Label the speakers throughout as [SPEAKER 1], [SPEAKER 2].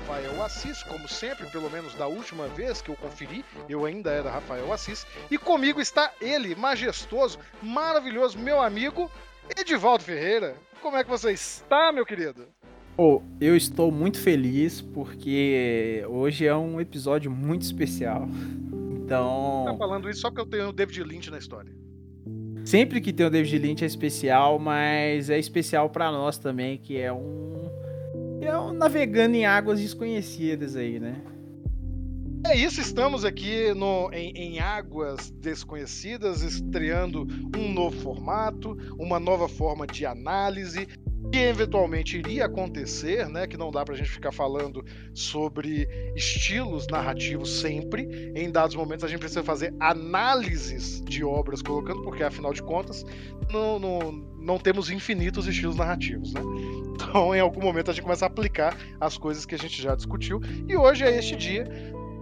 [SPEAKER 1] Rafael Assis, como sempre, pelo menos da última vez que eu conferi, eu ainda era Rafael Assis, e comigo está ele, majestoso, maravilhoso, meu amigo Edivaldo Ferreira. Como é que você está, meu querido?
[SPEAKER 2] Oh, eu estou muito feliz porque hoje é um episódio muito especial. Então.
[SPEAKER 1] Tá falando isso só porque eu tenho o David Lynch na história.
[SPEAKER 2] Sempre que tem o David Lynch é especial, mas é especial para nós também, que é um. É um navegando em águas desconhecidas aí, né?
[SPEAKER 1] É isso, estamos aqui no, em, em, águas desconhecidas, estreando um novo formato, uma nova forma de análise, que eventualmente iria acontecer, né? Que não dá pra gente ficar falando sobre estilos narrativos sempre. Em dados momentos a gente precisa fazer análises de obras colocando, porque afinal de contas não, não, não temos infinitos estilos narrativos, né? Então em algum momento a gente começa a aplicar as coisas que a gente já discutiu. E hoje é este dia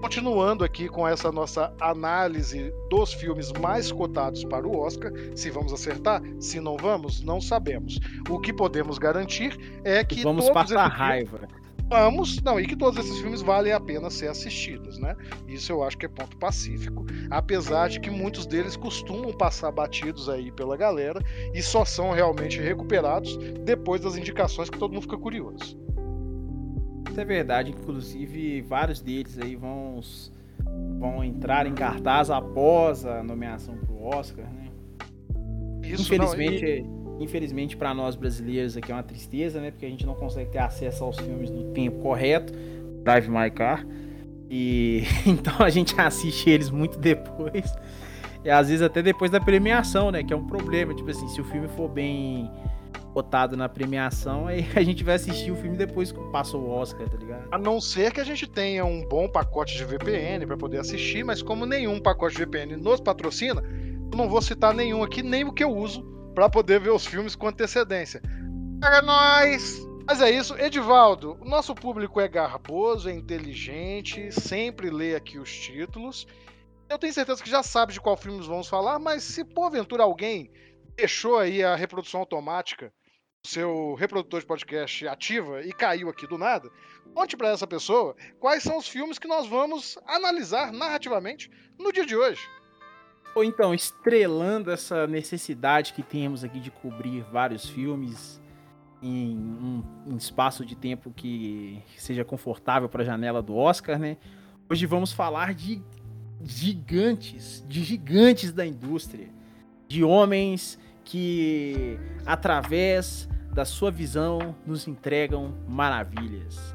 [SPEAKER 1] Continuando aqui com essa nossa análise dos filmes mais cotados para o Oscar, se vamos acertar, se não vamos, não sabemos. O que podemos garantir é que
[SPEAKER 2] vamos passar raiva.
[SPEAKER 1] Vamos, não, e que todos esses filmes valem a pena ser assistidos, né? Isso eu acho que é ponto pacífico, apesar de que muitos deles costumam passar batidos aí pela galera e só são realmente recuperados depois das indicações que todo mundo fica curioso
[SPEAKER 2] é verdade. Inclusive, vários deles aí vão, vão entrar em cartaz após a nomeação para o Oscar, né? Isso, infelizmente, não, e... infelizmente para nós brasileiros aqui é uma tristeza, né? Porque a gente não consegue ter acesso aos filmes no tempo correto. Drive My Car. E então a gente assiste eles muito depois. E às vezes até depois da premiação, né? Que é um problema. Tipo assim, se o filme for bem cotado na premiação, aí a gente vai assistir o filme depois que passa o Oscar, tá ligado?
[SPEAKER 1] A não ser que a gente tenha um bom pacote de VPN para poder assistir, mas como nenhum pacote de VPN nos patrocina, eu não vou citar nenhum aqui, nem o que eu uso para poder ver os filmes com antecedência. Para nós! Mas é isso, Edivaldo. O nosso público é garboso, é inteligente, sempre lê aqui os títulos. Eu tenho certeza que já sabe de qual filmes vamos falar, mas se porventura alguém deixou aí a reprodução automática seu reprodutor de podcast ativa e caiu aqui do nada, conte para essa pessoa quais são os filmes que nós vamos analisar narrativamente no dia de hoje.
[SPEAKER 2] Ou então, estrelando essa necessidade que temos aqui de cobrir vários filmes em um, um espaço de tempo que seja confortável para a janela do Oscar, né? Hoje vamos falar de gigantes, de gigantes da indústria, de homens que através da sua visão nos entregam maravilhas.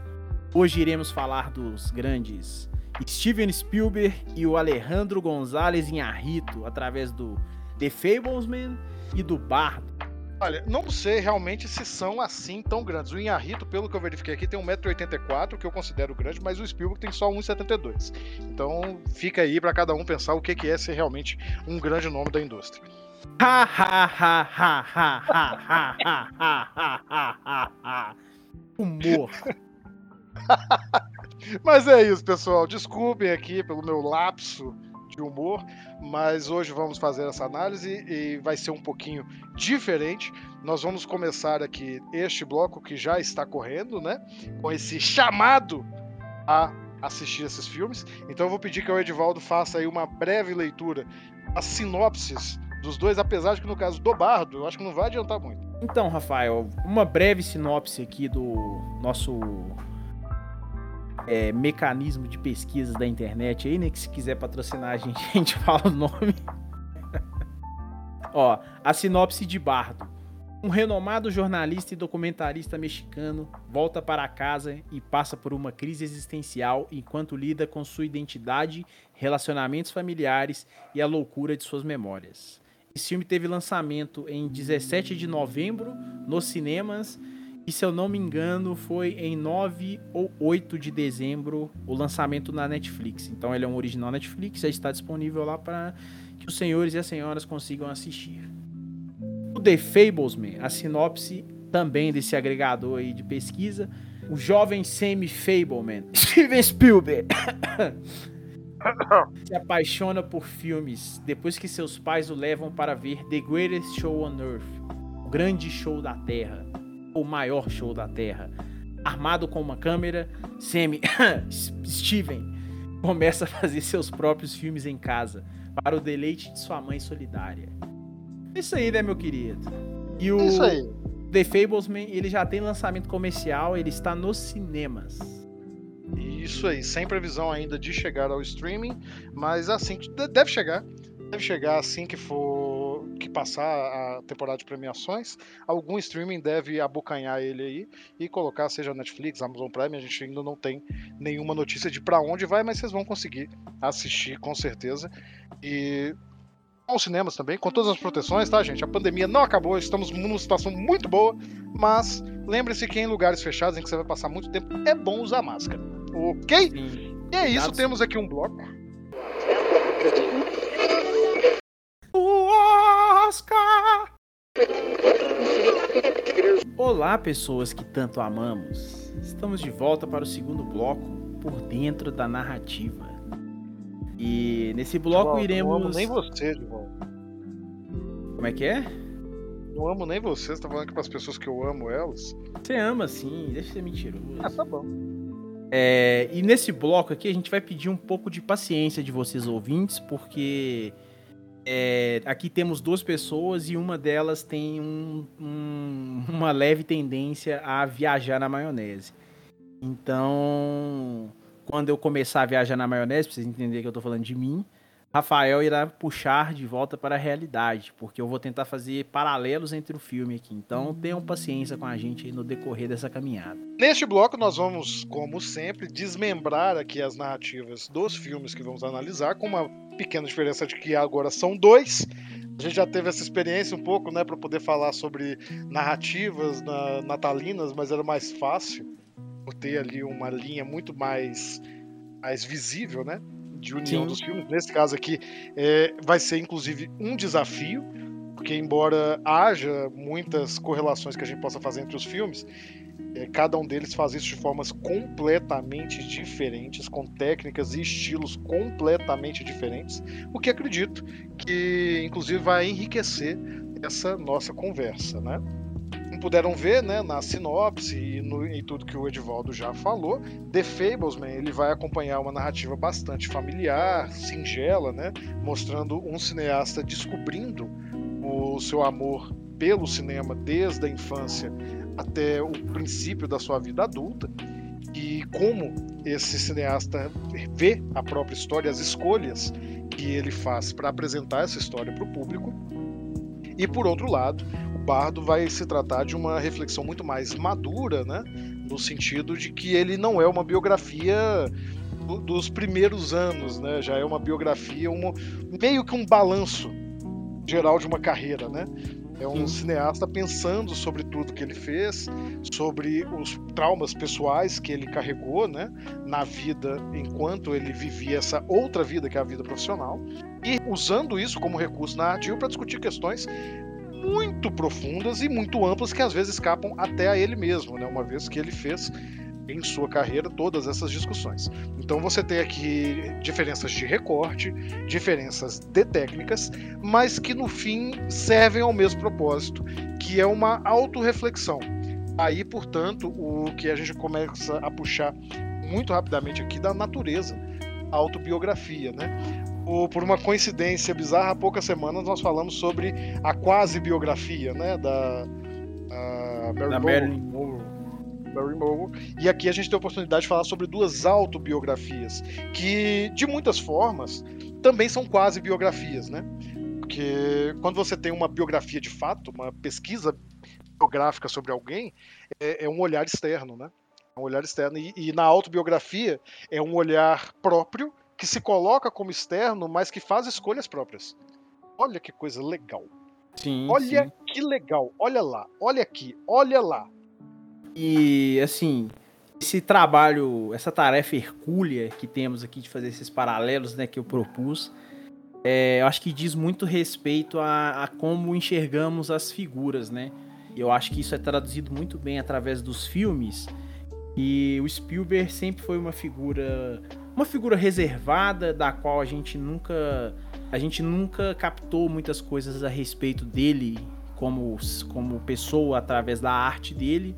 [SPEAKER 2] Hoje iremos falar dos grandes Steven Spielberg e o Alejandro Gonzalez Inharrito através do The Fablesman e do Bardo.
[SPEAKER 1] Olha, não sei realmente se são assim tão grandes. O Inharrito, pelo que eu verifiquei aqui, tem 1,84m, que eu considero grande, mas o Spielberg tem só 1,72m. Então fica aí para cada um pensar o que é ser realmente um grande nome da indústria.
[SPEAKER 2] Ha ha ha ha ha ha ha ha ha ha ha ha. Humor.
[SPEAKER 1] Mas é isso, pessoal. Desculpem aqui pelo meu lapso de humor, mas hoje vamos fazer essa análise e vai ser um pouquinho diferente. Nós vamos começar aqui este bloco que já está correndo, né? Com esse chamado a assistir esses filmes. Então eu vou pedir que o Edivaldo faça aí uma breve leitura, as sinopses dos dois, apesar de que no caso do Bardo, eu acho que não vai adiantar muito.
[SPEAKER 2] Então, Rafael, uma breve sinopse aqui do nosso é, mecanismo de pesquisas da internet aí, né? Que se quiser patrocinar a gente, a gente fala o nome. Ó, a sinopse de Bardo. Um renomado jornalista e documentarista mexicano volta para casa e passa por uma crise existencial enquanto lida com sua identidade, relacionamentos familiares e a loucura de suas memórias. Esse filme teve lançamento em 17 de novembro nos cinemas e, se eu não me engano, foi em 9 ou 8 de dezembro o lançamento na Netflix. Então ele é um original Netflix, já está disponível lá para que os senhores e as senhoras consigam assistir. The Fablesman, a sinopse também desse agregador aí de pesquisa. O jovem Sammy Fableman, Steven Spielberg, se apaixona por filmes depois que seus pais o levam para ver The Greatest Show on Earth, o grande show da Terra, o maior show da Terra. Armado com uma câmera, Sammy, Steven, começa a fazer seus próprios filmes em casa, para o deleite de sua mãe solidária. Isso aí, né, meu querido? E o
[SPEAKER 1] Isso aí.
[SPEAKER 2] The Fablesman, ele já tem lançamento comercial, ele está nos cinemas.
[SPEAKER 1] Isso aí, sem previsão ainda de chegar ao streaming, mas assim, deve chegar. Deve chegar assim que for que passar a temporada de premiações. Algum streaming deve abocanhar ele aí e colocar, seja Netflix, Amazon Prime. A gente ainda não tem nenhuma notícia de para onde vai, mas vocês vão conseguir assistir com certeza. E aos cinemas também, com todas as proteções, tá, gente? A pandemia não acabou, estamos numa situação muito boa, mas lembre-se que em lugares fechados em que você vai passar muito tempo, é bom usar máscara, ok?
[SPEAKER 2] Sim.
[SPEAKER 1] E é isso, temos aqui um bloco.
[SPEAKER 2] Olá, pessoas que tanto amamos. Estamos de volta para o segundo bloco, por dentro da narrativa. E nesse bloco
[SPEAKER 1] Não amo
[SPEAKER 2] iremos.
[SPEAKER 1] nem você, Dival.
[SPEAKER 2] Como é que é?
[SPEAKER 1] Não amo nem você, você tá falando que para as pessoas que eu amo elas.
[SPEAKER 2] Você ama sim, deixa de ser mentiroso.
[SPEAKER 1] Ah, tá bom.
[SPEAKER 2] É, e nesse bloco aqui a gente vai pedir um pouco de paciência de vocês ouvintes, porque é, aqui temos duas pessoas e uma delas tem um- um- uma leve tendência a viajar na maionese. Então, quando eu começar a viajar na maionese, pra vocês entenderem que eu tô falando de mim, Rafael irá puxar de volta para a realidade, porque eu vou tentar fazer paralelos entre o filme aqui. Então, tenham paciência com a gente no decorrer dessa caminhada.
[SPEAKER 1] Neste bloco, nós vamos, como sempre, desmembrar aqui as narrativas dos filmes que vamos analisar, com uma pequena diferença de que agora são dois. A gente já teve essa experiência um pouco, né, para poder falar sobre narrativas na- natalinas, mas era mais fácil por ter ali uma linha muito mais, mais visível, né, de união
[SPEAKER 2] Sim.
[SPEAKER 1] dos filmes. Nesse caso aqui, é, vai ser inclusive um desafio, porque embora haja muitas correlações que a gente possa fazer entre os filmes, é, cada um deles faz isso de formas completamente diferentes, com técnicas e estilos completamente diferentes, o que acredito que, inclusive, vai enriquecer essa nossa conversa, né? Puderam ver, né, na sinopse e no, em tudo que o Edivaldo já falou, The Fablesman ele vai acompanhar uma narrativa bastante familiar, singela, né, mostrando um cineasta descobrindo o seu amor pelo cinema desde a infância até o princípio da sua vida adulta e como esse cineasta vê a própria história, as escolhas que ele faz para apresentar essa história para o público. E por outro lado, Bardo vai se tratar de uma reflexão muito mais madura, né? no sentido de que ele não é uma biografia do- dos primeiros anos, né? já é uma biografia, uma- meio que um balanço geral de uma carreira, né? É um
[SPEAKER 2] Sim.
[SPEAKER 1] cineasta pensando sobre tudo que ele fez, sobre os traumas pessoais que ele carregou, né, na vida enquanto ele vivia essa outra vida que é a vida profissional, e usando isso como recurso narrativo para discutir questões muito profundas e muito amplas que às vezes escapam até a ele mesmo, né, uma vez que ele fez em sua carreira todas essas discussões. Então você tem aqui diferenças de recorte, diferenças de técnicas, mas que no fim servem ao mesmo propósito, que é uma autorreflexão. Aí, portanto, o que a gente começa a puxar muito rapidamente aqui da natureza, autobiografia, né? O- por uma coincidência bizarra, há poucas semanas nós falamos sobre a quase biografia, né, da, Mary. Barry. E aqui a gente tem a oportunidade de falar sobre duas autobiografias, que de muitas formas também são quase biografias, né? Porque quando você tem uma biografia de fato, uma pesquisa biográfica sobre alguém, é, é um olhar externo, né? É um olhar externo. E, e, na autobiografia é um olhar próprio que se coloca como externo, mas que faz escolhas próprias. Olha que coisa legal.
[SPEAKER 2] Sim.
[SPEAKER 1] Olha
[SPEAKER 2] sim.
[SPEAKER 1] que legal. Olha lá, olha aqui, olha lá.
[SPEAKER 2] E assim, esse trabalho, essa tarefa hercúlea que temos aqui de fazer esses paralelos, né, que eu propus, é, eu acho que diz muito respeito a, a, como enxergamos as figuras, né? Eu acho que isso é traduzido muito bem através dos filmes. E o Spielberg sempre foi uma figura, uma figura reservada, da qual a gente nunca, a gente nunca captou muitas coisas a respeito dele como, como pessoa através da arte dele.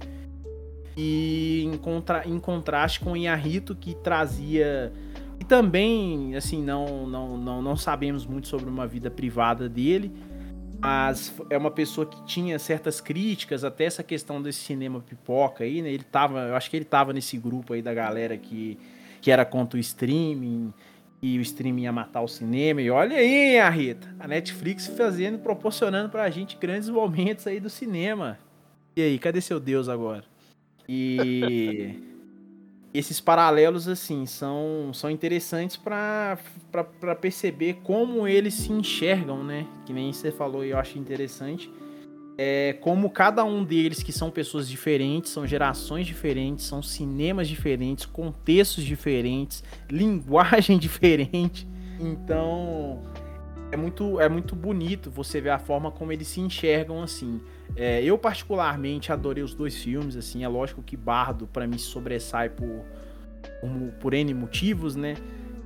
[SPEAKER 2] E em, contra, em contraste com Inharito, que trazia e também, assim, não, não, não, não sabemos muito sobre uma vida privada dele, mas é uma pessoa que tinha certas críticas até essa questão desse cinema pipoca aí, né? Ele tava, eu acho que ele tava nesse grupo aí da galera que, que era contra o streaming, e o streaming ia matar o cinema. E olha aí, a Rita, a Netflix fazendo, proporcionando pra gente grandes momentos aí do cinema. E aí, cadê seu Deus agora? E esses paralelos assim são, são interessantes para perceber como eles se enxergam, né? Que nem você falou e eu acho interessante. É, como cada um deles, que são pessoas diferentes, são gerações diferentes, são cinemas diferentes, contextos diferentes, linguagem diferente. Então é muito, é muito bonito você ver a forma como eles se enxergam assim. É, eu particularmente adorei os dois filmes, assim, é lógico que Bardo para mim sobressai por, por, por N motivos, né?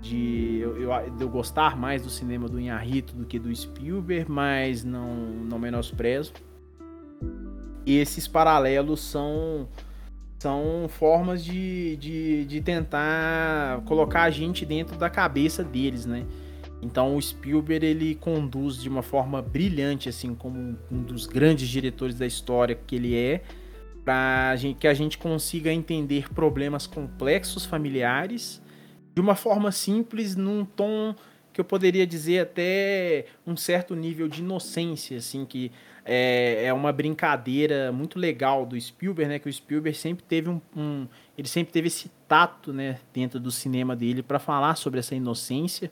[SPEAKER 2] De eu, eu, de eu gostar mais do cinema do Inharito do que do Spielberg, mas não, não menosprezo. Esses paralelos são são formas de, de, de tentar colocar a gente dentro da cabeça deles, né? Então o Spielberg ele conduz de uma forma brilhante, assim como um dos grandes diretores da história que ele é, para que a gente consiga entender problemas complexos familiares de uma forma simples, num tom que eu poderia dizer até um certo nível de inocência, assim que é, é uma brincadeira muito legal do Spielberg, né? Que o Spielberg sempre teve um, um ele sempre teve esse tato, né, dentro do cinema dele para falar sobre essa inocência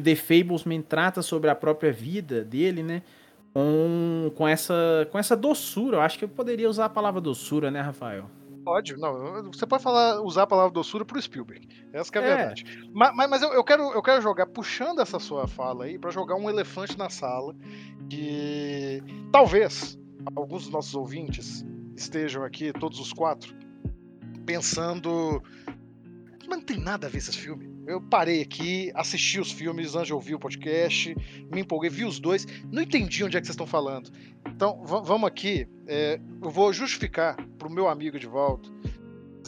[SPEAKER 2] The Fablesman trata sobre a própria vida dele, né? Com, com, essa, com essa doçura. Eu acho que eu poderia usar a palavra doçura, né, Rafael?
[SPEAKER 1] Pode, não. Você pode falar, usar a palavra doçura pro Spielberg. Essa é a é. verdade. Mas, mas, mas eu, eu, quero, eu quero jogar, puxando essa sua fala aí, para jogar um elefante na sala. Que talvez alguns dos nossos ouvintes estejam aqui, todos os quatro, pensando. Mas não tem nada a ver esse filme. Eu parei aqui, assisti os filmes antes de ouvir o podcast, me empolguei, vi os dois, não entendi onde é que vocês estão falando. Então, vamos aqui, é, eu vou justificar para o meu amigo Edvaldo,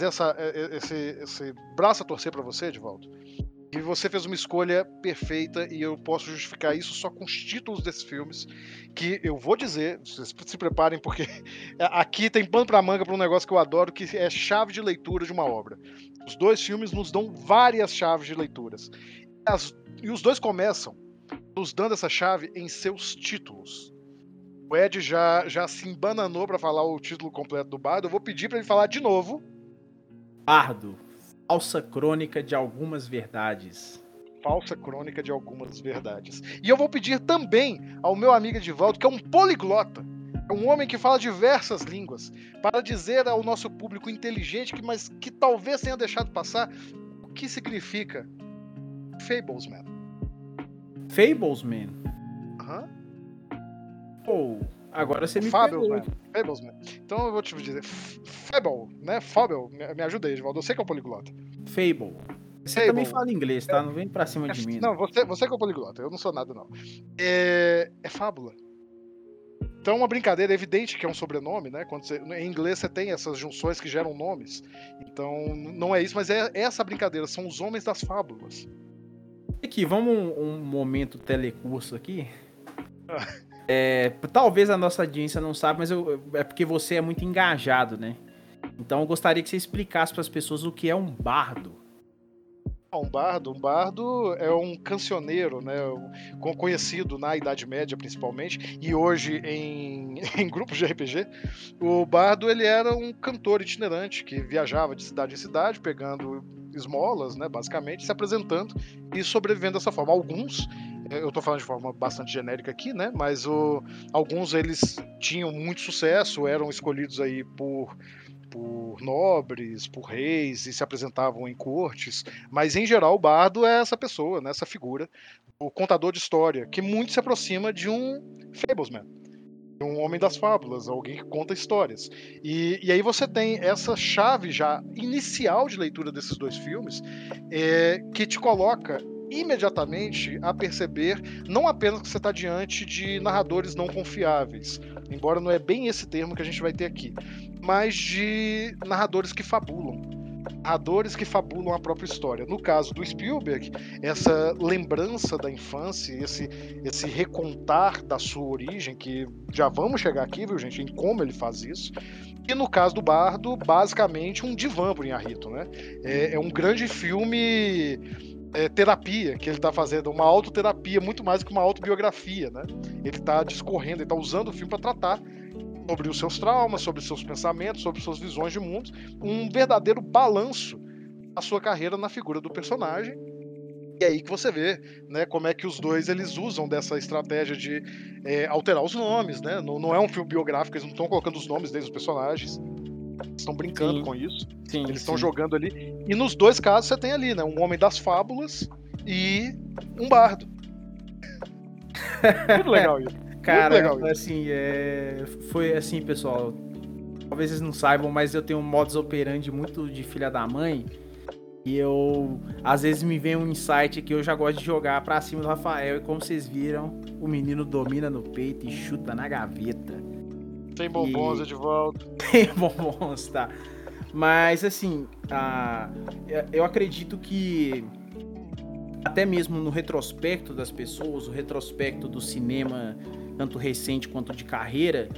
[SPEAKER 1] essa, é, é, esse, esse braço a torcer para você, Edvaldo. E você fez uma escolha perfeita e eu posso justificar isso só com os títulos desses filmes, que eu vou dizer, vocês se preparem porque aqui tem pano para manga para um negócio que eu adoro, que é chave de leitura de uma obra. Os dois filmes nos dão várias chaves de leituras. As, e os dois começam nos dando essa chave em seus títulos. O Ed já, já se embananou para falar o título completo do Bardo. Eu vou pedir para ele falar de novo.
[SPEAKER 2] Bardo, falsa crônica de algumas verdades.
[SPEAKER 1] Falsa crônica de algumas verdades. E eu vou pedir também ao meu amigo Edivaldo, que é um poliglota, um homem que fala diversas línguas, para dizer ao nosso público inteligente, que, mas que talvez tenha deixado passar, o que significa Fablesman.
[SPEAKER 2] Fablesman?
[SPEAKER 1] Aham.
[SPEAKER 2] Ou, oh, agora você me
[SPEAKER 1] Fablesman. Fablesman. Então eu vou te dizer, Fable, né? Fable, me, ajuda aí, Edvaldo, eu sei que é um poliglota.
[SPEAKER 2] Fable. Você Fable. também fala inglês, tá? Não vem pra cima de mim.
[SPEAKER 1] Não, você, você que é um poliglota, eu não sou nada, não. É, é fábula. Então, uma brincadeira é evidente que é um sobrenome, né? Quando você, em inglês você tem essas junções que geram nomes. Então, não é isso, mas é essa brincadeira. São os homens das fábulas.
[SPEAKER 2] Aqui, vamos um, um momento telecurso aqui. é, talvez a nossa audiência não sabe, mas eu, é porque você é muito engajado, né? Então, eu gostaria que você explicasse para as pessoas o que é um bardo.
[SPEAKER 1] Um bardo, um bardo é um cancioneiro, né? Conhecido na Idade Média, principalmente, e hoje em, em grupos de RPG. O bardo ele era um cantor itinerante que viajava de cidade em cidade, pegando esmolas, né? Basicamente, se apresentando e sobrevivendo dessa forma. Alguns eu estou falando de forma bastante genérica aqui, né? Mas o, alguns eles tinham muito sucesso, eram escolhidos aí por por nobres, por reis e se apresentavam em cortes, mas em geral o bardo é essa pessoa, né, essa figura, o contador de história, que muito se aproxima de um fablesman, um homem das fábulas, alguém que conta histórias. E, e aí você tem essa chave já inicial de leitura desses dois filmes, é, que te coloca imediatamente a perceber não apenas que você está diante de narradores não confiáveis, embora não é bem esse termo que a gente vai ter aqui, mas de narradores que fabulam. Narradores que fabulam a própria história. No caso do Spielberg, essa lembrança da infância, esse, esse recontar da sua origem, que já vamos chegar aqui, viu, gente, em como ele faz isso. E no caso do Bardo, basicamente um divã pro Inharito, né? É, é um grande filme é, terapia que ele está fazendo, uma autoterapia, muito mais que uma autobiografia, né? Ele está discorrendo, ele está usando o filme para tratar sobre os seus traumas, sobre os seus pensamentos, sobre suas visões de mundo, um verdadeiro balanço da sua carreira na figura do personagem. E é aí que você vê, né, como é que os dois eles usam dessa estratégia de é, alterar os nomes, né? Não, não, é um filme biográfico, eles não estão colocando os nomes desde os personagens. Estão brincando sim. com isso. Sim, eles estão jogando ali. E nos dois casos você tem ali, né? Um homem das fábulas e um bardo. Muito legal isso.
[SPEAKER 2] Cara, legal assim, é... foi assim, pessoal. Talvez vocês não saibam, mas eu tenho um modus operandi muito de filha da mãe. E eu, às vezes, me vem um insight que eu já gosto de jogar pra cima do Rafael. E como vocês viram, o menino domina no peito e chuta na gaveta.
[SPEAKER 1] Tem bombons, e... Edvaldo.
[SPEAKER 2] Tem bombons, tá. Mas, assim, a... eu acredito que até mesmo no retrospecto das pessoas, o retrospecto do cinema, tanto recente quanto de carreira,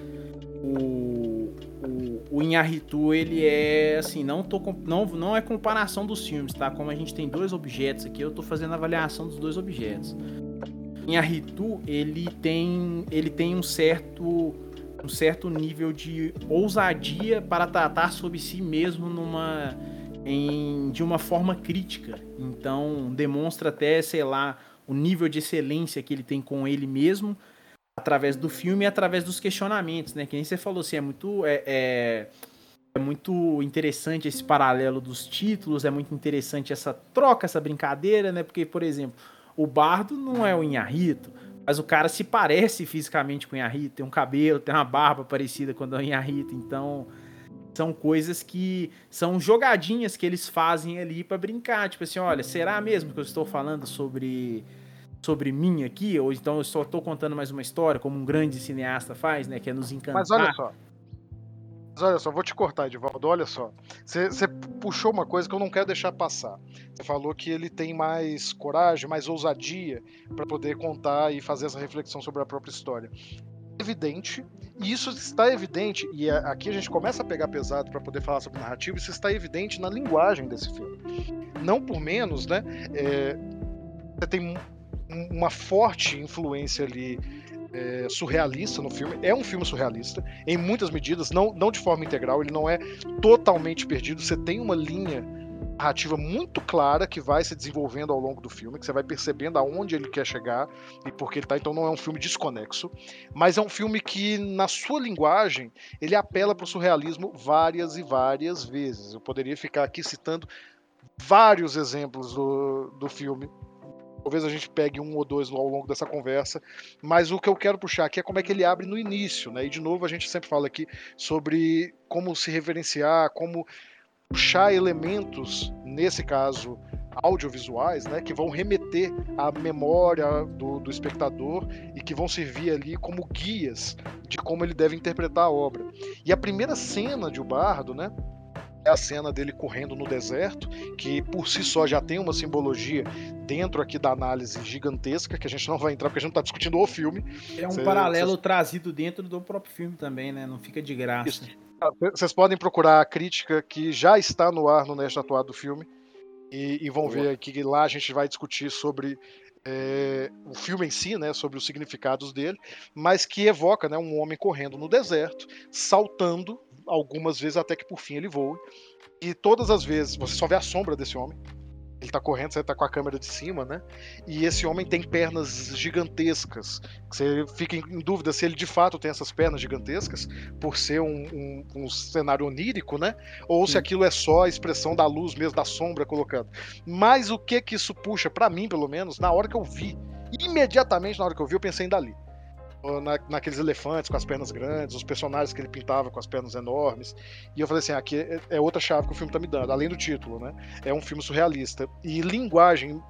[SPEAKER 2] o, o, o Inharitu, ele é assim, não, tô, não, não é comparação dos filmes, tá? Como a gente tem dois objetos aqui, eu tô fazendo avaliação dos dois objetos. Inharitu, ele tem, ele tem um certo um certo nível de ousadia para tratar sobre si mesmo numa em, de uma forma crítica. Então, demonstra até, sei lá, o nível de excelência que ele tem com ele mesmo através do filme e através dos questionamentos, né? Que nem você falou assim, é muito é, é, é, muito interessante esse paralelo dos títulos, é muito interessante essa troca, essa brincadeira, né? Porque, por exemplo, o Bardo não é o Inharito, mas o cara se parece fisicamente com o Inharito, tem um cabelo, tem uma barba parecida com a do Inharito, então são coisas que são jogadinhas que eles fazem ali para brincar, tipo assim, olha, será mesmo que eu estou falando sobre sobre mim aqui ou então eu só estou contando mais uma história como um grande cineasta faz, né, que é nos encantar.
[SPEAKER 1] Mas olha só. Mas olha só, vou te cortar, Edivaldo. Olha só. Você puxou uma coisa que eu não quero deixar passar. Você falou que ele tem mais coragem, mais ousadia para poder contar e fazer essa reflexão sobre a própria história evidente, e isso está evidente, e aqui a gente começa a pegar pesado para poder falar sobre narrativa, isso está evidente na linguagem desse filme. Não por menos, né? É, você tem uma forte influência ali é, surrealista no filme. É um filme surrealista, em muitas medidas, não, não de forma integral, ele não é totalmente perdido. Você tem uma linha narrativa muito clara que vai se desenvolvendo ao longo do filme, que você vai percebendo aonde ele quer chegar e por que ele tá. Então não é um filme desconexo, mas é um filme que, na sua linguagem, ele apela para o surrealismo várias e várias vezes. Eu poderia ficar aqui citando vários exemplos do, do filme. Talvez a gente pegue um ou dois ao longo dessa conversa, mas o que eu quero puxar aqui é como é que ele abre no início, né? E de novo a gente sempre fala aqui sobre como se reverenciar, como puxar elementos, nesse caso audiovisuais, né, que vão remeter à memória do, do, espectador e que vão servir ali como guias de como ele deve interpretar a obra. E a primeira cena de O Bardo, né, é a cena dele correndo no deserto, que por si só já tem uma simbologia dentro aqui da análise gigantesca, que a gente não vai entrar porque a gente não está discutindo o filme.
[SPEAKER 2] É um Cê, paralelo trazido dentro do próprio filme também, né? Não fica de graça. Isso.
[SPEAKER 1] Vocês podem procurar a crítica que já está no ar no Neste Atuado do filme. E, e vão Boa. ver que lá a gente vai discutir sobre é, o filme em si, né, sobre os significados dele, mas que evoca né, um homem correndo no deserto, saltando, algumas vezes até que por fim ele voe. E todas as vezes você só vê a sombra desse homem, ele tá correndo, você tá com a câmera de cima, né? E esse homem tem pernas gigantescas. Você fica em dúvida se ele de fato tem essas pernas gigantescas, por ser um, um, um cenário onírico, né? Ou Sim. se aquilo é só a expressão da luz mesmo, da sombra colocando. Mas o que que isso puxa, para mim pelo menos, na hora que eu vi, imediatamente na hora que eu vi, eu pensei em Dali na, naqueles elefantes com as pernas grandes, os personagens que ele pintava com as pernas enormes. E eu falei assim: aqui é, é outra chave que o filme tá me dando, além do título, né? É um filme surrealista. E linguagem,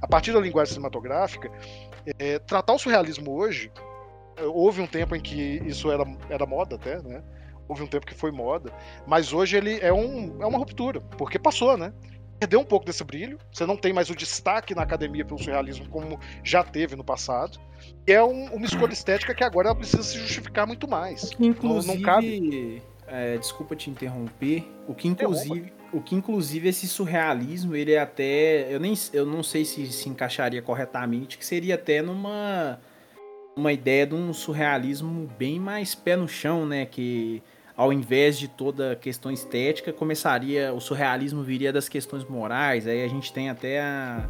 [SPEAKER 1] a partir da linguagem cinematográfica, é, tratar o surrealismo hoje, houve um tempo em que isso era, era moda até, né? Houve um tempo que foi moda, mas hoje ele é, um, é uma ruptura, porque passou, né? Perdeu um pouco desse brilho. Você não tem mais o destaque na academia pelo surrealismo como já teve no passado. E é um, uma escolha estética que agora ela precisa se justificar muito mais.
[SPEAKER 2] inclusive, não, não cabe... É, desculpa te interromper. O que inclusive, o que inclusive esse surrealismo, ele é até, eu nem, eu não sei se se encaixaria corretamente, que seria até numa uma ideia de um surrealismo bem mais pé no chão, né, que ao invés de toda a questão estética, começaria o surrealismo viria das questões morais. Aí a gente tem até a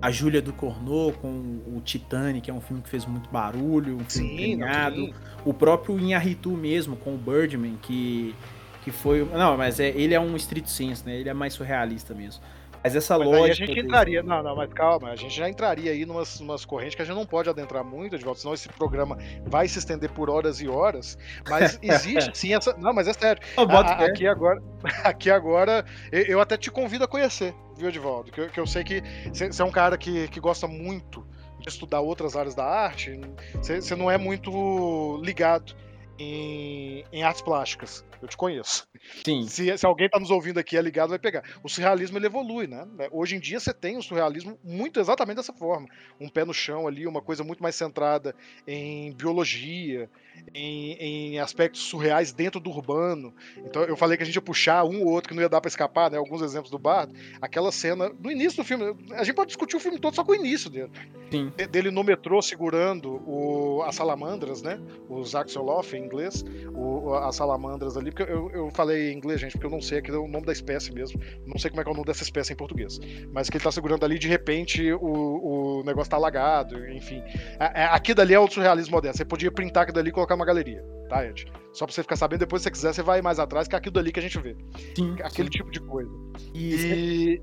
[SPEAKER 2] a Júlia do Cornô com o Titanic, que é um filme que fez muito barulho, um filme premiado. O próprio Inharitu mesmo, com o Birdman, que, que foi. Não, mas é, ele é um street sense, né? Ele é mais surrealista mesmo. Mas essa mas lógica.
[SPEAKER 1] a gente entraria. Não, não, mas calma, a gente já entraria aí numas, numas correntes que a gente não pode adentrar muito, volta, senão esse programa vai se estender por horas e horas. Mas existe sim essa. Não, mas é sério. A, aqui agora, aqui agora, eu até te convido a conhecer, viu, Edivaldo? Que, que eu sei que você é um cara que, que gosta muito de estudar outras áreas da arte, você não é muito ligado em, em artes plásticas. Eu te conheço. Sim. Se, se alguém está nos ouvindo aqui é ligado, vai pegar. O surrealismo ele evolui, né? Hoje em dia você tem o surrealismo muito exatamente dessa forma. Um pé no chão ali, uma coisa muito mais centrada em biologia, em, em, aspectos surreais dentro do urbano. Então eu falei que a gente ia puxar um ou outro que não ia dar para escapar, né? Alguns exemplos do Bardo. Aquela cena no início do filme, a gente pode discutir o filme todo só com o início dele. Sim. Dele no metrô segurando o, as salamandras, né? Os axolof em inglês, o, as salamandras ali, porque eu, eu falei em inglês, gente, porque eu não sei aqui é o nome da espécie mesmo. Não sei como é que é o nome dessa espécie em português. Mas que ele tá segurando ali, de repente o, o negócio tá alagado, enfim. Aqui dali é o surrealismo moderno. Você podia printar aquilo dali e colocar uma galeria, tá, Ed? Só pra você ficar sabendo, depois se você quiser, você vai mais atrás, que é aquilo dali que a gente vê. Sim, Aquele sim. tipo de coisa.
[SPEAKER 2] E,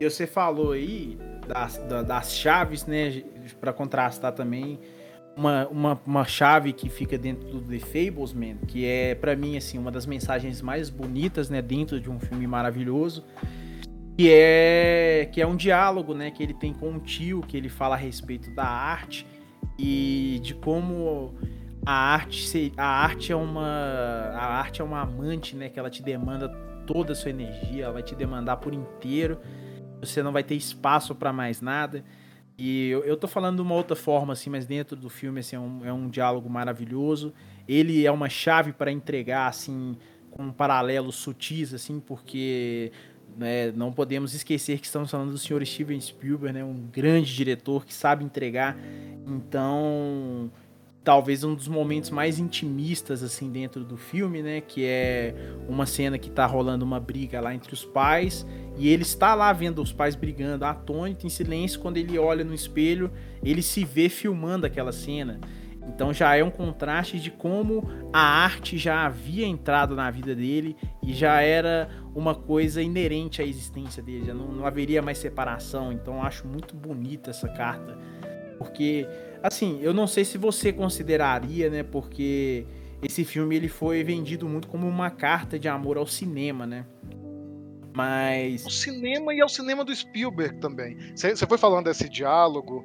[SPEAKER 2] e você falou aí das, das chaves, né, para contrastar também uma, uma, uma chave que fica dentro do The Fablesman, que é para mim assim uma das mensagens mais bonitas, né, dentro de um filme maravilhoso, que é que é um diálogo, né, que ele tem com um tio, que ele fala a respeito da arte e de como a arte, a arte é uma a arte é uma amante, né, que ela te demanda toda a sua energia, ela vai te demandar por inteiro. Você não vai ter espaço para mais nada. E eu, eu tô falando de uma outra forma, assim, mas dentro do filme, assim, é um, é um diálogo maravilhoso. Ele é uma chave para entregar, assim, com paralelos sutis, assim, porque né, não podemos esquecer que estamos falando do senhor Steven Spielberg, né, um grande diretor que sabe entregar. Então, talvez um dos momentos mais intimistas assim dentro do filme, né, que é uma cena que tá rolando uma briga lá entre os pais e ele está lá vendo os pais brigando, atônito, em silêncio, quando ele olha no espelho, ele se vê filmando aquela cena. Então já é um contraste de como a arte já havia entrado na vida dele e já era uma coisa inerente à existência dele, já não, não haveria mais separação. Então acho muito bonita essa carta, porque Assim, eu não sei se você consideraria, né? Porque esse filme ele foi vendido muito como uma carta de amor ao cinema, né? Mas.
[SPEAKER 1] O cinema e ao cinema do Spielberg também. Você foi falando desse diálogo,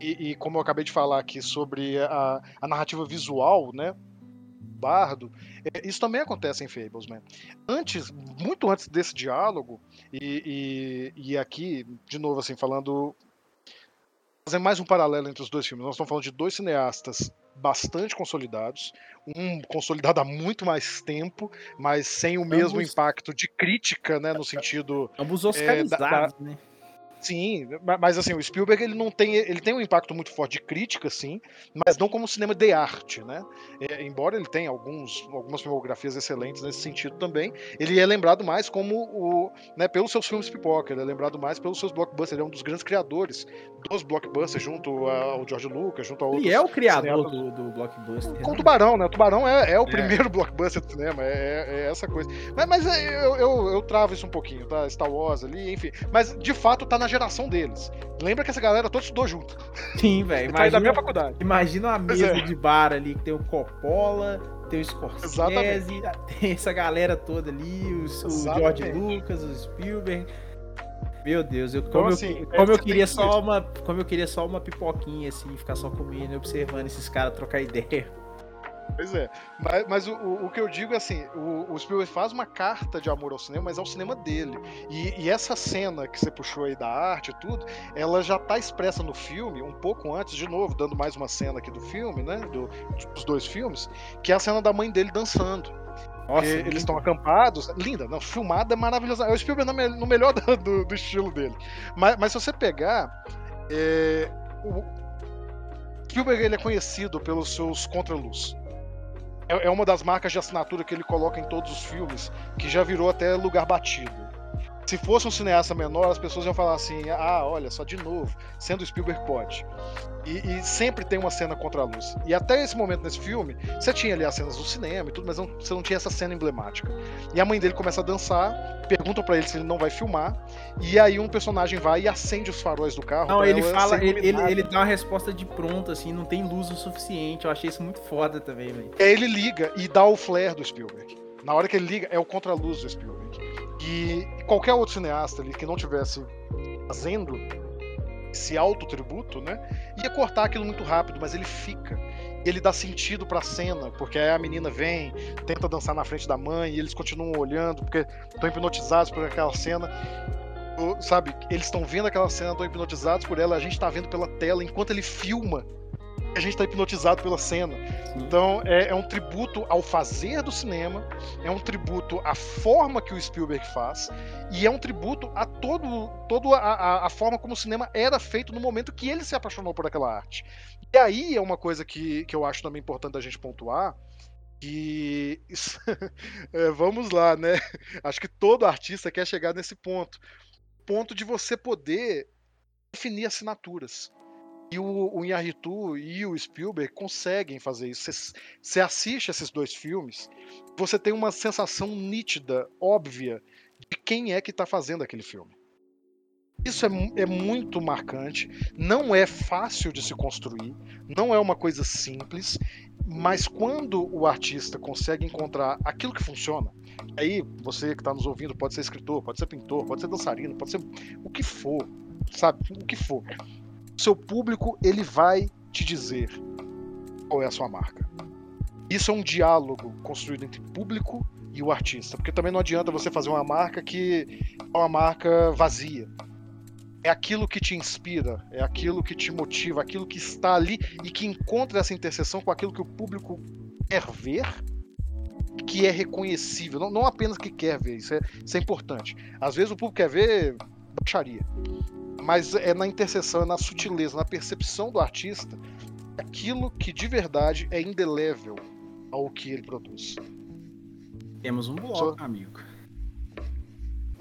[SPEAKER 1] e, e, como eu acabei de falar aqui sobre a, a narrativa visual, né? Bardo, é, isso também acontece em Fables, né? Antes, muito antes desse diálogo, e, e, e aqui, de novo, assim, falando fazer mais um paralelo entre os dois filmes. Nós estamos falando de dois cineastas bastante consolidados, um consolidado há muito mais tempo, mas sem o mesmo ambos, impacto de crítica, né, no sentido
[SPEAKER 2] ambos oscarizados, é, da, da, né?
[SPEAKER 1] Sim, mas assim, o Spielberg ele não tem, ele tem um impacto muito forte de crítica, sim, mas não como cinema de arte, né? É, embora ele tenha alguns, algumas filmografias excelentes nesse sentido também, ele é lembrado mais como o, né, pelos seus filmes pipoca, ele é lembrado mais pelos seus blockbusters, ele é um dos grandes criadores dos blockbusters, junto ao George Lucas, junto a outros.
[SPEAKER 2] Ele é o criador do, do, blockbuster.
[SPEAKER 1] Com o né? Tubarão, né? O Tubarão é, é o é. primeiro blockbuster do cinema, é, é, é essa coisa. Mas, mas eu, eu, eu travo isso um pouquinho, tá? Star Wars ali, enfim. Mas de fato tá na geração deles. Lembra que essa galera toda estudou junto.
[SPEAKER 2] Sim, velho. Imagina, da minha faculdade. Imagina uma mesa é. de bar ali que tem o Coppola, tem o Scorsese, Exatamente. tem essa galera toda ali, o, o George Lucas, o Spielberg. Meu Deus, eu, como, assim, eu, como eu queria só uma, como eu queria só uma pipoquinha assim, ficar só comendo, observando esses caras trocar ideia.
[SPEAKER 1] Pois é. Mas, mas o, o, que eu digo é assim: o, o, Spielberg faz uma carta de amor ao cinema, mas é o cinema dele. E, e, essa cena que você puxou aí da arte e tudo, ela já tá expressa no filme, um pouco antes, de novo, dando mais uma cena aqui do filme, né? Do, dos dois filmes, que é a cena da mãe dele dançando. Nossa, eles estão acampados. Linda, não, filmada é maravilhosa. É o Spielberg no, no melhor do, do, estilo dele. Mas, mas se você pegar. É, o Spielberg ele é conhecido pelos seus contraluz. É, é uma das marcas de assinatura que ele coloca em todos os filmes, que já virou até lugar batido. Se fosse um cineasta menor, as pessoas iam falar assim: ah, olha só, de novo, sendo Spielberg pode. E, e, sempre tem uma cena contra a luz. E até esse momento nesse filme, você tinha ali as cenas do cinema e tudo, mas não, você não tinha essa cena emblemática. E a mãe dele começa a dançar, perguntam para ele se ele não vai filmar, e aí um personagem vai e acende os faróis do carro.
[SPEAKER 2] Não, ele fala, ele, ele, ele, dá uma resposta de pronto, assim, não tem luz o suficiente. Eu achei isso muito foda também, velho.
[SPEAKER 1] Aí ele liga e dá o flare do Spielberg. Na hora que ele liga, é o contra-luz do Spielberg. E qualquer outro cineasta ali que não tivesse fazendo esse auto-tributo, né? Ia cortar aquilo muito rápido, mas ele fica. Ele dá sentido pra cena, porque aí a menina vem, tenta dançar na frente da mãe, e eles continuam olhando, porque estão hipnotizados por aquela cena. Sabe, eles estão vendo aquela cena, estão hipnotizados por ela, a gente tá vendo pela tela enquanto ele filma a gente está hipnotizado pela cena. Então é, é, um tributo ao fazer do cinema, é um tributo à forma que o Spielberg faz e é um tributo a todo, todo a, a, a, forma como o cinema era feito no momento que ele se apaixonou por aquela arte. E aí é uma coisa que, que eu acho também importante a gente pontuar. Que é, vamos lá, né? Acho que todo artista quer chegar nesse ponto ponto de você poder definir assinaturas. E o, o Inharitu e o Spielberg conseguem fazer isso. Você assiste esses dois filmes, você tem uma sensação nítida, óbvia, de quem é que está fazendo aquele filme. Isso é, é, muito marcante, não é fácil de se construir, não é uma coisa simples, mas quando o artista consegue encontrar aquilo que funciona, aí você que está nos ouvindo pode ser escritor, pode ser pintor, pode ser dançarino, pode ser o que for, sabe? O que for seu público ele vai te dizer qual é a sua marca. Isso é um diálogo construído entre público e o artista, porque também não adianta você fazer uma marca que é uma marca vazia. É aquilo que te inspira, é aquilo que te motiva, aquilo que está ali e que encontra essa interseção com aquilo que o público quer ver que é reconhecível, não, não apenas que quer ver, isso é, isso é importante. Às vezes o público quer ver baixaria, mas é na interseção, é na sutileza, na percepção do artista, aquilo que de verdade é indelével ao que ele produz.
[SPEAKER 2] Temos um bloco, Só... amigo.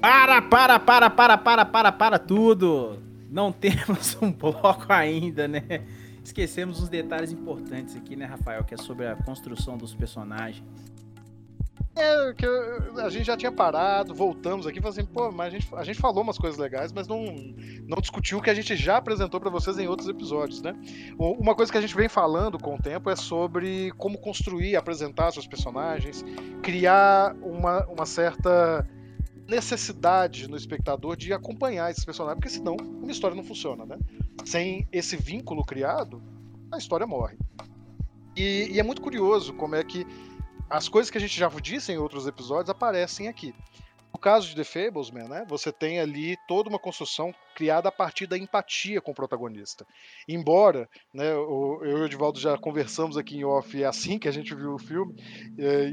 [SPEAKER 2] Para, para, para, para, para, para, para tudo! Não temos um bloco ainda, né? Esquecemos uns detalhes importantes aqui, né, Rafael? Que é sobre a construção dos personagens.
[SPEAKER 1] É, que a gente já tinha parado, voltamos aqui e assim, pô, mas a gente, a gente falou umas coisas legais, mas não, não discutiu o que a gente já apresentou para vocês em outros episódios, né? Uma coisa que a gente vem falando com o tempo é sobre como construir, apresentar seus personagens, criar uma, uma certa necessidade no espectador de acompanhar esses personagens, porque senão uma história não funciona, né? Sem esse vínculo criado, a história morre. E, e é muito curioso como é que as coisas que a gente já disse em outros episódios aparecem aqui. No caso de The Fablesman, né, você tem ali toda uma construção criada a partir da empatia com o protagonista. Embora, né, eu e o Edivaldo já conversamos aqui em off, é assim que a gente viu o filme,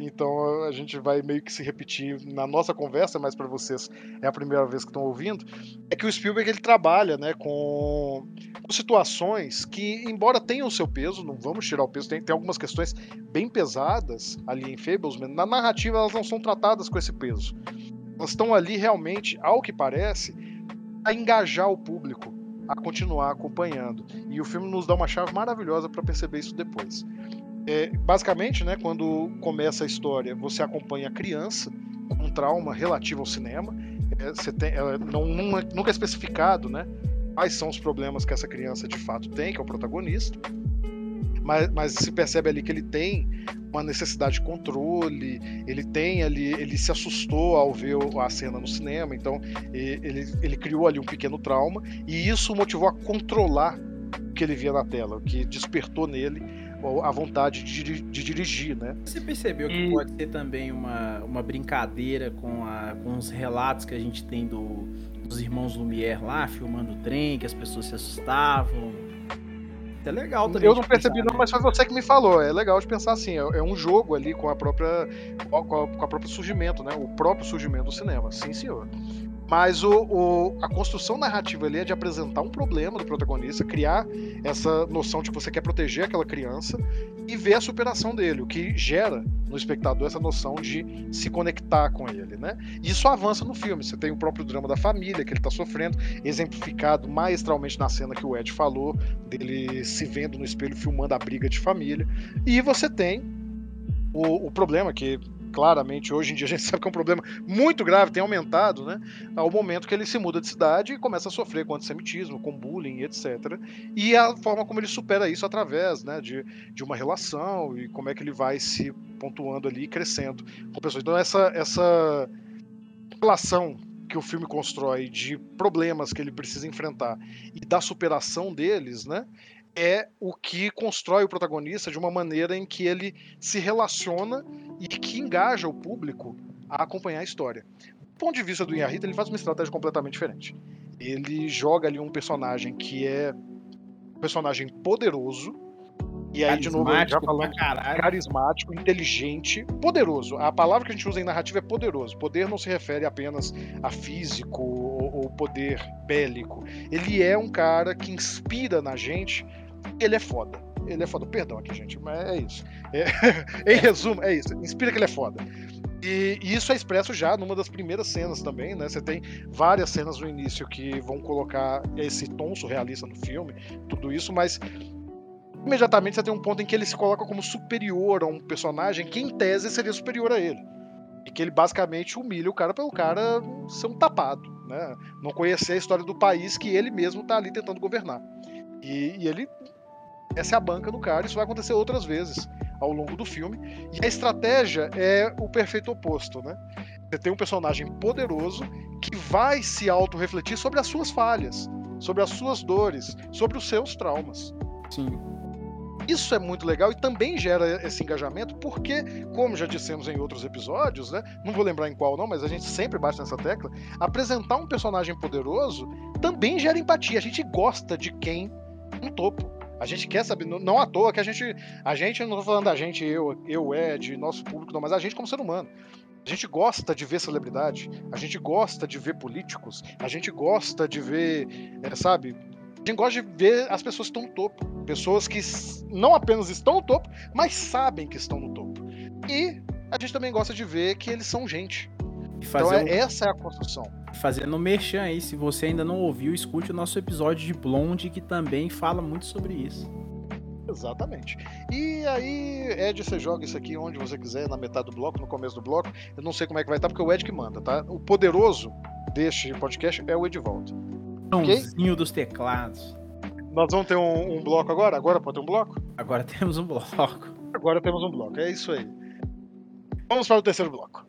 [SPEAKER 1] então a gente vai meio que se repetir na nossa conversa, mas para vocês é a primeira vez que estão ouvindo, é que o Spielberg ele trabalha né, com, situações que, embora tenham seu peso, não vamos tirar o peso, tem, tem algumas questões bem pesadas ali em Fablesman, na narrativa elas não são tratadas com esse peso. Elas estão ali realmente, ao que parece, a engajar o público a continuar acompanhando. E o filme nos dá uma chave maravilhosa para perceber isso depois. É, basicamente, né, quando começa a história, você acompanha a criança com um trauma relativo ao cinema. É, você tem, ela não, nunca é especificado né, quais são os problemas que essa criança de fato tem, que é o protagonista mas, mas se percebe ali que ele tem uma necessidade de controle, ele tem ali, ele se assustou ao ver a cena no cinema, então ele, ele criou ali um pequeno trauma e isso motivou a controlar o que ele via na tela, o que despertou nele a vontade de, de, dirigir, né?
[SPEAKER 2] Você percebeu que e... pode ser também uma, uma brincadeira com, a, com os relatos que a gente tem do, dos irmãos Lumière lá, filmando o trem, que as pessoas se assustavam, é legal também.
[SPEAKER 1] Eu não percebi, pensar, não, mas foi você que me falou. É legal de pensar assim, é, é um jogo ali com a própria. Com a, com a próprio surgimento, né? O próprio surgimento do cinema. Sim, senhor. Mas o, o, a construção narrativa ali é de apresentar um problema do protagonista, criar essa noção de que você quer proteger aquela criança e ver a superação dele, o que gera no espectador essa noção de se conectar com ele, né? Isso avança no filme. Você tem o próprio drama da família que ele está sofrendo, exemplificado maestralmente na cena que o Ed falou, dele se vendo no espelho filmando a briga de família. E você tem o, o problema que claramente hoje em dia a gente sabe que é um problema muito grave, tem aumentado, né? Ao momento que ele se muda de cidade e começa a sofrer com antissemitismo, com bullying, etc. E a forma como ele supera isso através né, de, de uma relação e como é que ele vai se pontuando ali e crescendo com pessoas. Então, essa, essa relação que o filme constrói de problemas que ele precisa enfrentar e da superação deles, né? É o que constrói o protagonista de uma maneira em que ele se relaciona e que engaja o público a acompanhar a história. Do ponto de vista do Inharita, ele faz uma estratégia completamente diferente. Ele joga ali um personagem que é um personagem poderoso, e aí, de novo, já falando carismático, inteligente, poderoso. A palavra que a gente usa em narrativa é poderoso. Poder não se refere apenas a físico ou, ou poder bélico. Ele é um cara que inspira na gente ele é foda. Ele é foda. Perdão aqui, gente, mas é isso. É, em resumo, é isso. Inspira que ele é foda. E, e, isso é expresso já numa das primeiras cenas também, né? Você tem várias cenas no início que vão colocar esse tom surrealista no filme, tudo isso, mas imediatamente você tem um ponto em que ele se coloca como superior a um personagem que, em tese, seria superior a ele. E que ele basicamente humilha o cara pelo cara ser um tapado, né? Não conhecer a história do país que ele mesmo está ali tentando governar. E, e ele essa é a banca do cara, isso vai acontecer outras vezes ao longo do filme. E a estratégia é o perfeito oposto, né? Você tem um personagem poderoso que vai se auto-refletir sobre as suas falhas, sobre as suas dores, sobre os seus traumas.
[SPEAKER 2] Sim.
[SPEAKER 1] Isso é muito legal e também gera esse engajamento, porque, como já dissemos em outros episódios, né? Não vou lembrar em qual não, mas a gente sempre bate nessa tecla. Apresentar um personagem poderoso também gera empatia. A gente gosta de quem no topo. A gente quer saber, não à toa que a gente, a gente, não tô falando da gente, eu, eu, Ed, nosso público, não, mas a gente como ser humano. A gente gosta de ver celebridade, a gente gosta de ver políticos, a gente gosta de ver, é, sabe? A gente gosta de ver as pessoas que estão no topo. Pessoas que não apenas estão no topo, mas sabem que estão no topo. E a gente também gosta de ver que eles são gente. Então é, um... essa é a construção
[SPEAKER 2] fazendo merchan aí, se você ainda não ouviu, escute o nosso episódio de Blonde, que também fala muito sobre isso.
[SPEAKER 1] Exatamente. E aí, Ed, você joga isso aqui onde você quiser, na metade do bloco, no começo do bloco. Eu não sei como é que vai estar, porque é o Ed que manda, tá? O poderoso deste podcast é o Edivaldo.
[SPEAKER 2] Pãozinho okay? dos teclados.
[SPEAKER 1] Nós vamos ter um, um, bloco agora? Agora pode ter um bloco?
[SPEAKER 2] Agora temos um bloco.
[SPEAKER 1] Agora temos um bloco, é isso aí. Vamos para o terceiro bloco.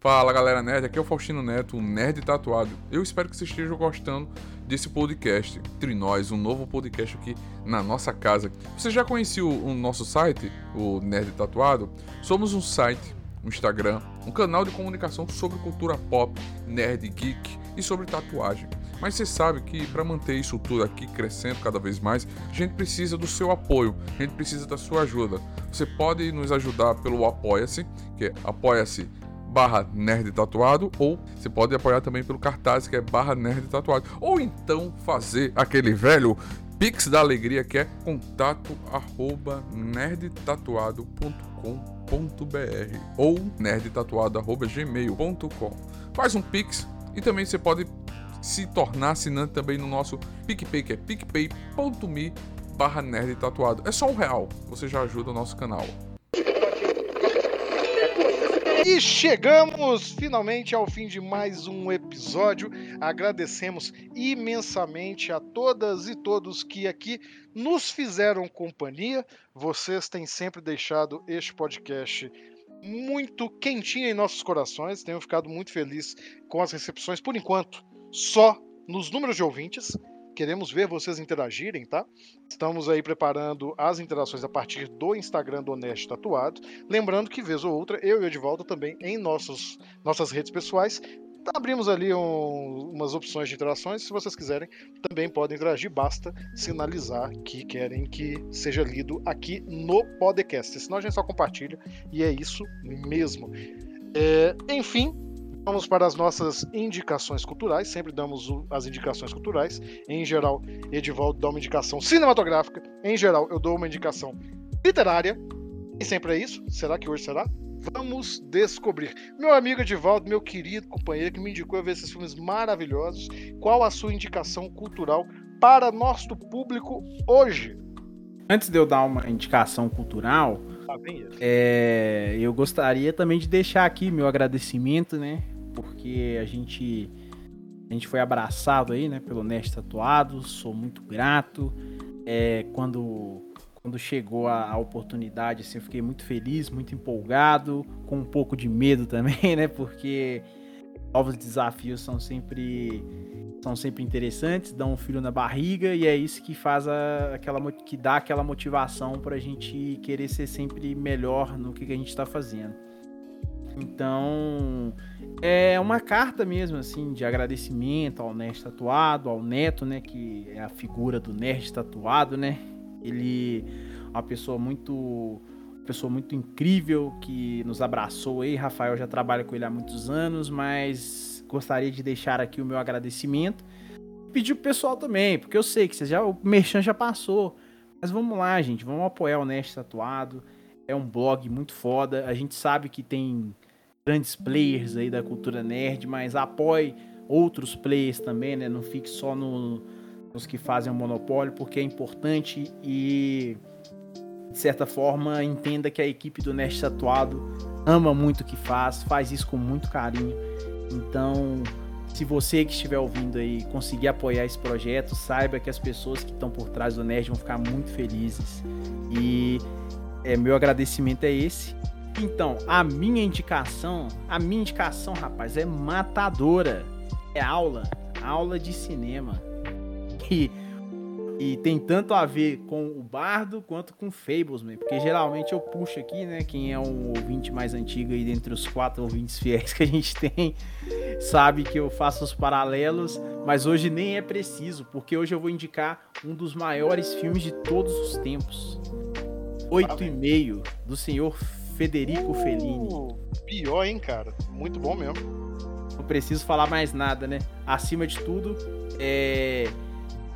[SPEAKER 3] Fala galera nerd, aqui é o Faustino Neto, o Nerd Tatuado. Eu espero que vocês estejam gostando desse podcast. Entre nós, um novo podcast aqui na nossa casa. Você já conhecia o, o nosso site, o Nerd Tatuado? Somos um site, um Instagram, um canal de comunicação sobre cultura pop, nerd, geek e sobre tatuagem. Mas você sabe que para manter isso tudo aqui crescendo cada vez mais, a gente precisa do seu apoio, a gente precisa da sua ajuda. Você pode nos ajudar pelo Apoia-se, que é apoia-se barra nerd tatuado, ou você pode apoiar também pelo cartaz que é barra nerd tatuado, ou então fazer aquele velho Pix da Alegria que é contato arroba nerdtatuado.com.br ou nerdtatuado.gmail.com Faz um Pix e também você pode se tornar assinante também no nosso PicPay, que é picpay.me barra nerd tatuado. É só um real, você já ajuda o nosso canal.
[SPEAKER 1] E chegamos finalmente ao fim de mais um episódio. Agradecemos imensamente a todas e todos que aqui nos fizeram companhia. Vocês têm sempre deixado este podcast muito quentinho em nossos corações. Tenho ficado muito feliz com as recepções, por enquanto, só nos números de ouvintes. Queremos ver vocês interagirem, tá? Estamos aí preparando as interações a partir do Instagram do Honest Tatuado. Lembrando que, vez ou outra, eu e o Edvaldo também em nossos, nossas redes pessoais abrimos ali um, umas opções de interações. Se vocês quiserem, também podem interagir. Basta sinalizar que querem que seja lido aqui no podcast. Senão a gente só compartilha e é isso mesmo. É, enfim, Vamos para as nossas indicações culturais. Sempre damos as indicações culturais. Em geral, Edivaldo dá uma indicação cinematográfica. Em geral, eu dou uma indicação literária. E sempre é isso. Será que hoje será? Vamos descobrir. Meu amigo Edivaldo, meu querido companheiro que me indicou a ver esses filmes maravilhosos, qual a sua indicação cultural para nosso público hoje?
[SPEAKER 2] Antes de eu dar uma indicação cultural, tá é, eu gostaria também de deixar aqui meu agradecimento, né, porque a gente a gente foi abraçado aí, né, pelo Nest Tatuado, sou muito grato. É, quando quando chegou a, a, oportunidade, assim, eu fiquei muito feliz, muito empolgado, com um pouco de medo também, né, porque novos desafios são sempre são sempre interessantes, dão um filho na barriga e é isso que faz a, aquela que dá aquela motivação para a gente querer ser sempre melhor no que, que a gente está fazendo. Então, é uma carta mesmo, assim, de agradecimento ao Nerd Tatuado, ao Neto, né, que é a figura do Nerd Tatuado, né? Ele é uma pessoa muito pessoa muito incrível que nos abraçou aí. Rafael já trabalha com ele há muitos anos, mas gostaria de deixar aqui o meu agradecimento. Pedir pro pessoal também, porque eu sei que já, o Merchan já passou. Mas vamos lá, gente, vamos apoiar o Nerd Tatuado. É um blog muito foda. A gente sabe que tem grandes players aí da cultura nerd, mas apoie outros players também, né? Não fique só no, nos que fazem o monopólio, porque é importante e de certa forma entenda que a equipe do Nerd Tatuado ama muito o que faz, faz isso com muito carinho. Então, se você que estiver ouvindo aí conseguir apoiar esse projeto, saiba que as pessoas que estão por trás do Nerd vão ficar muito felizes. E é, meu agradecimento é esse. Então, a minha indicação, a minha indicação, rapaz, é matadora. É aula, aula de cinema. E, e tem tanto a ver com o Bardo quanto com Fables, man, porque geralmente eu puxo aqui, né, quem é um ouvinte mais antigo aí dentre os quatro ouvintes fiéis que a gente tem, sabe que eu faço os paralelos, mas hoje nem é preciso, porque hoje eu vou indicar um dos maiores filmes de todos os tempos. Oito e meio do senhor Federico Fellini. Uh,
[SPEAKER 1] pior, hein, cara? Muito bom mesmo.
[SPEAKER 2] Não preciso falar mais nada, né? Acima de tudo, é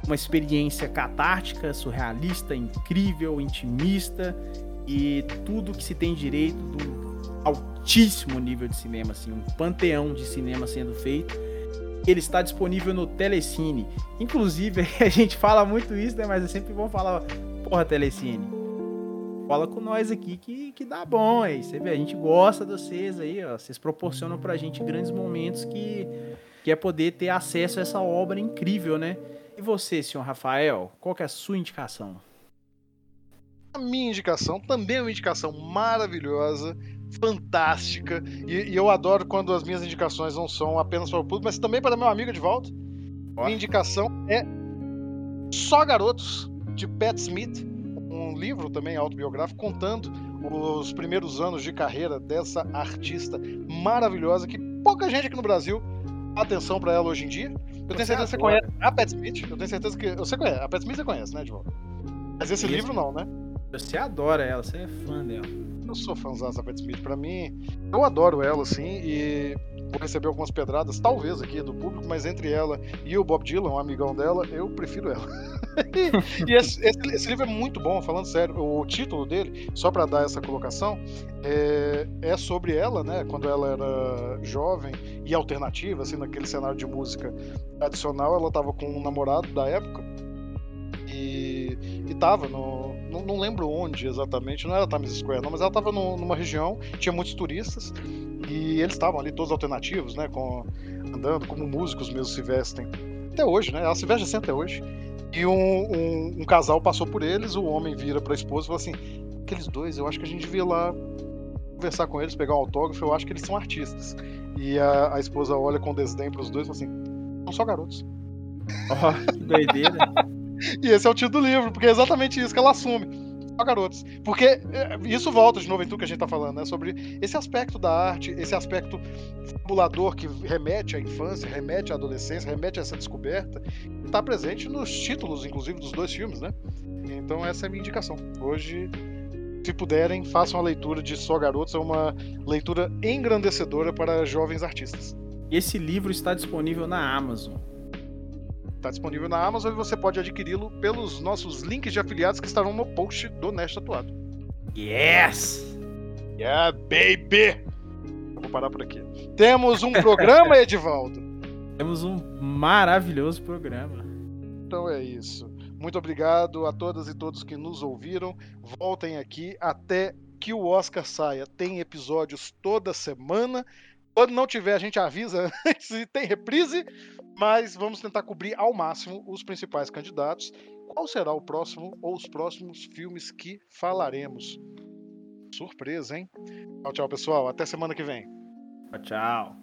[SPEAKER 2] uma experiência catártica, surrealista, incrível, intimista e tudo que se tem direito do altíssimo nível de cinema, assim, um panteão de cinema sendo feito. Ele está disponível no Telecine. Inclusive, a gente fala muito isso, né? Mas é sempre bom falar, porra, Telecine cola com nós aqui que, que dá bom aí. Você vê, a gente gosta de vocês aí, ó. Vocês proporcionam pra gente grandes momentos que, que é poder ter acesso a essa obra incrível, né? E você, senhor Rafael, qual que é a sua indicação?
[SPEAKER 1] A minha indicação também é uma indicação maravilhosa. fantástica. E, e, eu adoro quando as minhas indicações não são apenas para o público, mas também para meu amigo de volta. Minha indicação é Só Garotos, de Pat Smith, livro também autobiográfico contando os primeiros anos de carreira dessa artista maravilhosa que pouca gente aqui no Brasil dá atenção para ela hoje em dia. Eu tenho certeza que você conhece a Pat Smith. Eu tenho certeza que você conhece. A Pat Smith você conhece, né, Edvaldo? Mas esse livro não, né?
[SPEAKER 2] Você adora ela, você é fã dela.
[SPEAKER 1] Eu sou fãzão da Pat Smith. Pra mim, eu adoro ela, assim, e vou receber algumas pedradas, talvez aqui do público, mas entre ela e o Bob Dylan, um amigão dela, eu prefiro ela. e esse, esse, esse, livro é muito bom, falando sério. O título dele, só para dar essa colocação, é, é, sobre ela, né? Quando ela era jovem e alternativa, assim, naquele cenário de música tradicional, ela tava com um namorado da época e, e tava no. Não, não, lembro onde exatamente, não era Times Square, não, mas ela tava no, numa região, tinha muitos turistas, e eles estavam ali todos alternativos, né? Com, andando como músicos mesmo se vestem. Até hoje, né? Ela se veste assim até hoje. E um, um, um casal passou por eles, o homem vira pra esposa e falou assim: aqueles dois, eu acho que a gente devia lá conversar com eles, pegar um autógrafo, eu acho que eles são artistas. E a, a esposa olha com desdém pros dois e fala assim: são só garotos.
[SPEAKER 2] Oh, que doideira.
[SPEAKER 1] E esse é o título do livro, porque é exatamente isso que ela assume. Só garotos. Porque é, isso volta de novo em tudo que a gente tá falando, né? Sobre esse aspecto da arte, esse aspecto fabulador que remete à infância, remete à adolescência, remete a essa descoberta, está presente nos títulos, inclusive, dos dois filmes, né? Então essa é a minha indicação. Hoje, se puderem, façam a leitura de Só Garotos, é uma leitura engrandecedora para jovens artistas.
[SPEAKER 2] Esse livro está disponível na Amazon.
[SPEAKER 1] Está disponível na Amazon e você pode adquiri-lo pelos nossos links de afiliados que estarão no post do Nest Atuado.
[SPEAKER 2] Yes!
[SPEAKER 1] Yeah, baby! vou parar por aqui. Temos um programa, Edivaldo?
[SPEAKER 2] Temos um maravilhoso programa.
[SPEAKER 1] Então é isso. Muito obrigado a todas e todos que nos ouviram. Voltem aqui até que o Oscar saia. Tem episódios toda semana. Quando não tiver, a gente avisa se tem reprise, mas vamos tentar cobrir ao máximo os principais candidatos. Qual será o próximo ou os próximos filmes que falaremos? Surpresa, hein? Tchau, tchau, pessoal. Até semana que vem.
[SPEAKER 2] Tchau, tchau.